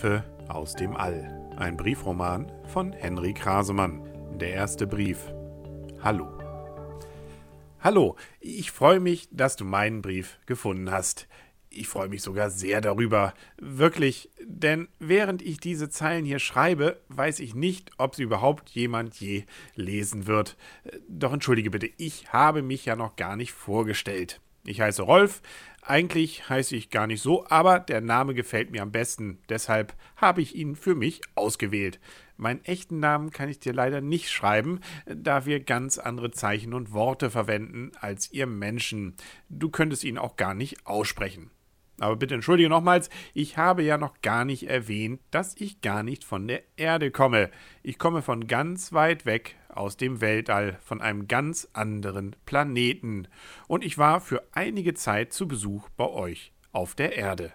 Briefe aus dem All. Ein Briefroman von Henry Krasemann. Der erste Brief. Hallo. Hallo, ich freue mich, dass du meinen Brief gefunden hast. Ich freue mich sogar sehr darüber. Wirklich, denn während ich diese Zeilen hier schreibe, weiß ich nicht, ob sie überhaupt jemand je lesen wird. Doch entschuldige bitte, ich habe mich ja noch gar nicht vorgestellt. Ich heiße Rolf, eigentlich heiße ich gar nicht so, aber der Name gefällt mir am besten, deshalb habe ich ihn für mich ausgewählt. Meinen echten Namen kann ich dir leider nicht schreiben, da wir ganz andere Zeichen und Worte verwenden als ihr Menschen. Du könntest ihn auch gar nicht aussprechen. Aber bitte entschuldige nochmals, ich habe ja noch gar nicht erwähnt, dass ich gar nicht von der Erde komme. Ich komme von ganz weit weg aus dem Weltall, von einem ganz anderen Planeten. Und ich war für einige Zeit zu Besuch bei euch auf der Erde.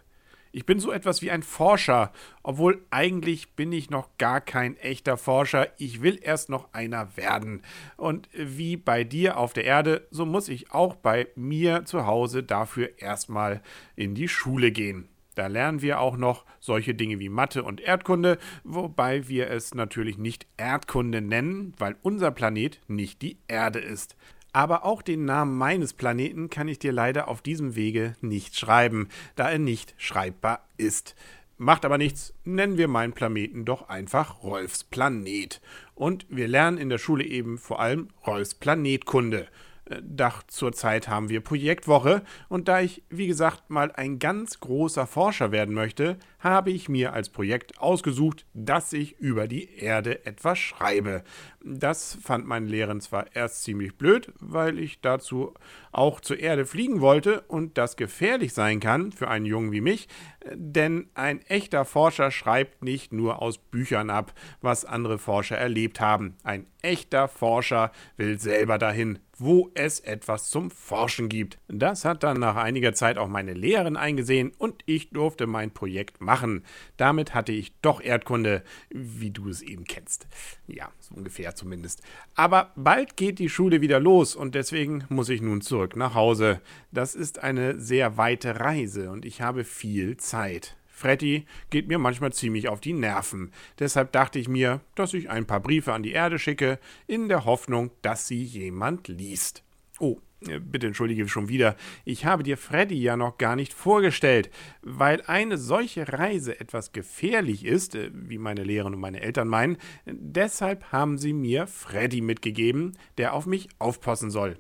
Ich bin so etwas wie ein Forscher, obwohl eigentlich bin ich noch gar kein echter Forscher. Ich will erst noch einer werden. Und wie bei dir auf der Erde, so muss ich auch bei mir zu Hause dafür erstmal in die Schule gehen. Da lernen wir auch noch solche Dinge wie Mathe und Erdkunde, wobei wir es natürlich nicht Erdkunde nennen, weil unser Planet nicht die Erde ist. Aber auch den Namen meines Planeten kann ich dir leider auf diesem Wege nicht schreiben, da er nicht schreibbar ist. Macht aber nichts, nennen wir meinen Planeten doch einfach Rolfs Planet. Und wir lernen in der Schule eben vor allem Rolfs Planetkunde. Doch zurzeit haben wir Projektwoche und da ich, wie gesagt, mal ein ganz großer Forscher werden möchte, habe ich mir als Projekt ausgesucht, dass ich über die Erde etwas schreibe. Das fand meine Lehrerin zwar erst ziemlich blöd, weil ich dazu auch zur Erde fliegen wollte und das gefährlich sein kann für einen Jungen wie mich, denn ein echter Forscher schreibt nicht nur aus Büchern ab, was andere Forscher erlebt haben. Ein echter Forscher will selber dahin, wo es etwas zum Forschen gibt. Das hat dann nach einiger Zeit auch meine Lehrerin eingesehen und ich durfte mein Projekt machen. Damit hatte ich doch Erdkunde, wie du es eben kennst. Ja, so ungefähr zumindest. Aber bald geht die Schule wieder los und deswegen muss ich nun zurück nach Hause. Das ist eine sehr weite Reise und ich habe viel Zeit. Freddy geht mir manchmal ziemlich auf die Nerven. Deshalb dachte ich mir, dass ich ein paar Briefe an die Erde schicke, in der Hoffnung, dass sie jemand liest. Oh, äh, bitte entschuldige schon wieder, ich habe dir Freddy ja noch gar nicht vorgestellt, weil eine solche Reise etwas gefährlich ist, äh, wie meine Lehrerin und meine Eltern meinen. Deshalb haben sie mir Freddy mitgegeben, der auf mich aufpassen soll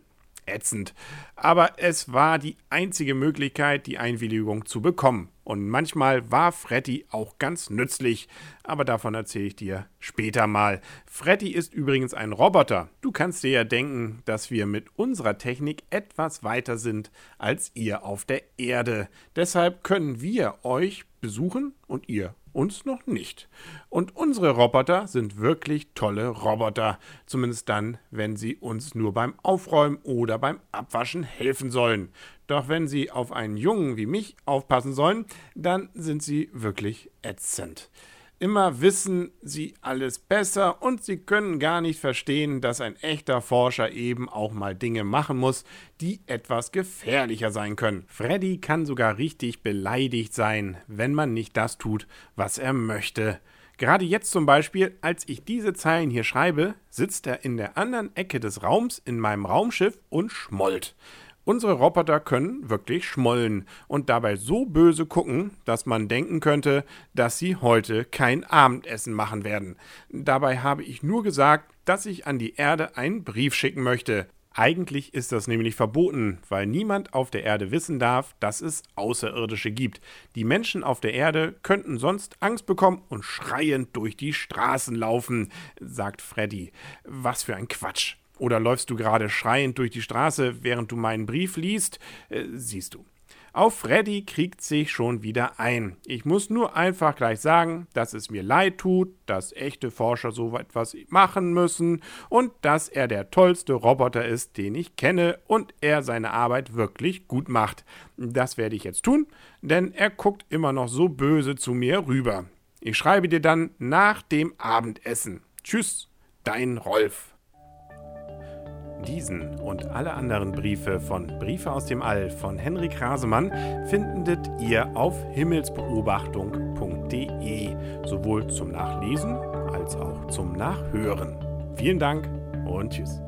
ätzend. Aber es war die einzige Möglichkeit, die Einwilligung zu bekommen. Und manchmal war Freddy auch ganz nützlich, aber davon erzähle ich dir später mal. Freddy ist übrigens ein Roboter. Du kannst dir ja denken, dass wir mit unserer Technik etwas weiter sind als ihr auf der Erde. Deshalb können wir euch besuchen und ihr uns noch nicht. Und unsere Roboter sind wirklich tolle Roboter, zumindest dann, wenn sie uns nur beim Aufräumen oder beim Abwaschen helfen sollen. Doch wenn sie auf einen Jungen wie mich aufpassen sollen, dann sind sie wirklich ätzend. Immer wissen sie alles besser und sie können gar nicht verstehen, dass ein echter Forscher eben auch mal Dinge machen muss, die etwas gefährlicher sein können. Freddy kann sogar richtig beleidigt sein, wenn man nicht das tut, was er möchte. Gerade jetzt zum Beispiel, als ich diese Zeilen hier schreibe, sitzt er in der anderen Ecke des Raums in meinem Raumschiff und schmollt. Unsere Roboter können wirklich schmollen und dabei so böse gucken, dass man denken könnte, dass sie heute kein Abendessen machen werden. Dabei habe ich nur gesagt, dass ich an die Erde einen Brief schicken möchte. Eigentlich ist das nämlich verboten, weil niemand auf der Erde wissen darf, dass es Außerirdische gibt. Die Menschen auf der Erde könnten sonst Angst bekommen und schreiend durch die Straßen laufen, sagt Freddy. Was für ein Quatsch. Oder läufst du gerade schreiend durch die Straße, während du meinen Brief liest? Äh, siehst du. Auf Freddy kriegt sich schon wieder ein. Ich muss nur einfach gleich sagen, dass es mir leid tut, dass echte Forscher so etwas machen müssen und dass er der tollste Roboter ist, den ich kenne und er seine Arbeit wirklich gut macht. Das werde ich jetzt tun, denn er guckt immer noch so böse zu mir rüber. Ich schreibe dir dann nach dem Abendessen. Tschüss, dein Rolf. Diesen und alle anderen Briefe von Briefe aus dem All von Henrik Rasemann findet ihr auf himmelsbeobachtung.de, sowohl zum Nachlesen als auch zum Nachhören. Vielen Dank und tschüss.